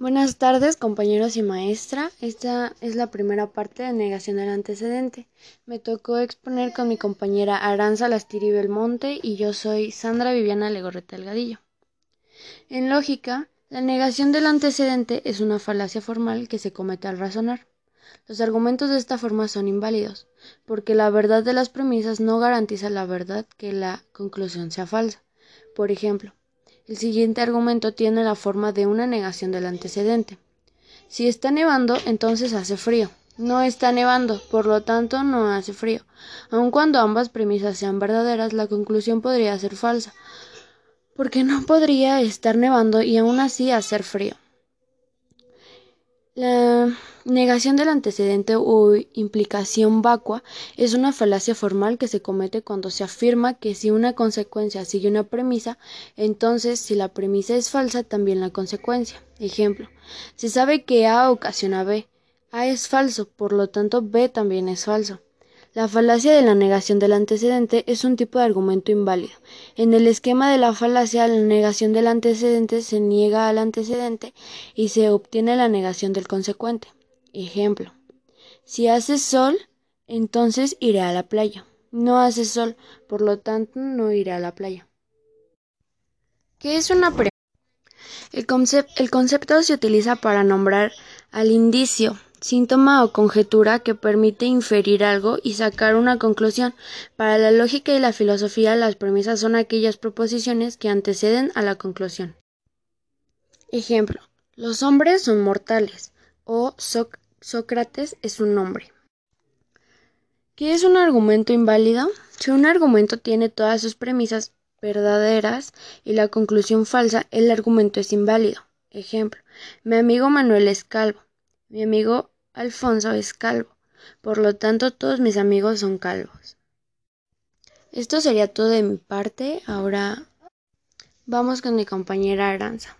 Buenas tardes, compañeros y maestra. Esta es la primera parte de negación del antecedente. Me tocó exponer con mi compañera Aranza Lastiri Belmonte y yo soy Sandra Viviana Legorreta Delgadillo. En lógica, la negación del antecedente es una falacia formal que se comete al razonar. Los argumentos de esta forma son inválidos, porque la verdad de las premisas no garantiza la verdad que la conclusión sea falsa. Por ejemplo, el siguiente argumento tiene la forma de una negación del antecedente. Si está nevando, entonces hace frío. No está nevando, por lo tanto no hace frío. Aun cuando ambas premisas sean verdaderas, la conclusión podría ser falsa, porque no podría estar nevando y aún así hacer frío. Negación del antecedente o implicación vacua es una falacia formal que se comete cuando se afirma que si una consecuencia sigue una premisa, entonces si la premisa es falsa, también la consecuencia. Ejemplo, se sabe que A ocasiona B. A es falso, por lo tanto B también es falso. La falacia de la negación del antecedente es un tipo de argumento inválido. En el esquema de la falacia, la negación del antecedente se niega al antecedente y se obtiene la negación del consecuente. Ejemplo. Si hace sol, entonces iré a la playa. No hace sol, por lo tanto no iré a la playa. ¿Qué es una premisa? El, el concepto se utiliza para nombrar al indicio síntoma o conjetura que permite inferir algo y sacar una conclusión. Para la lógica y la filosofía, las premisas son aquellas proposiciones que anteceden a la conclusión. Ejemplo: los hombres son mortales o Sócrates es un hombre. ¿Qué es un argumento inválido? Si un argumento tiene todas sus premisas verdaderas y la conclusión falsa, el argumento es inválido. Ejemplo: mi amigo Manuel es calvo. Mi amigo Alfonso es calvo, por lo tanto todos mis amigos son calvos. Esto sería todo de mi parte. Ahora vamos con mi compañera Aranza.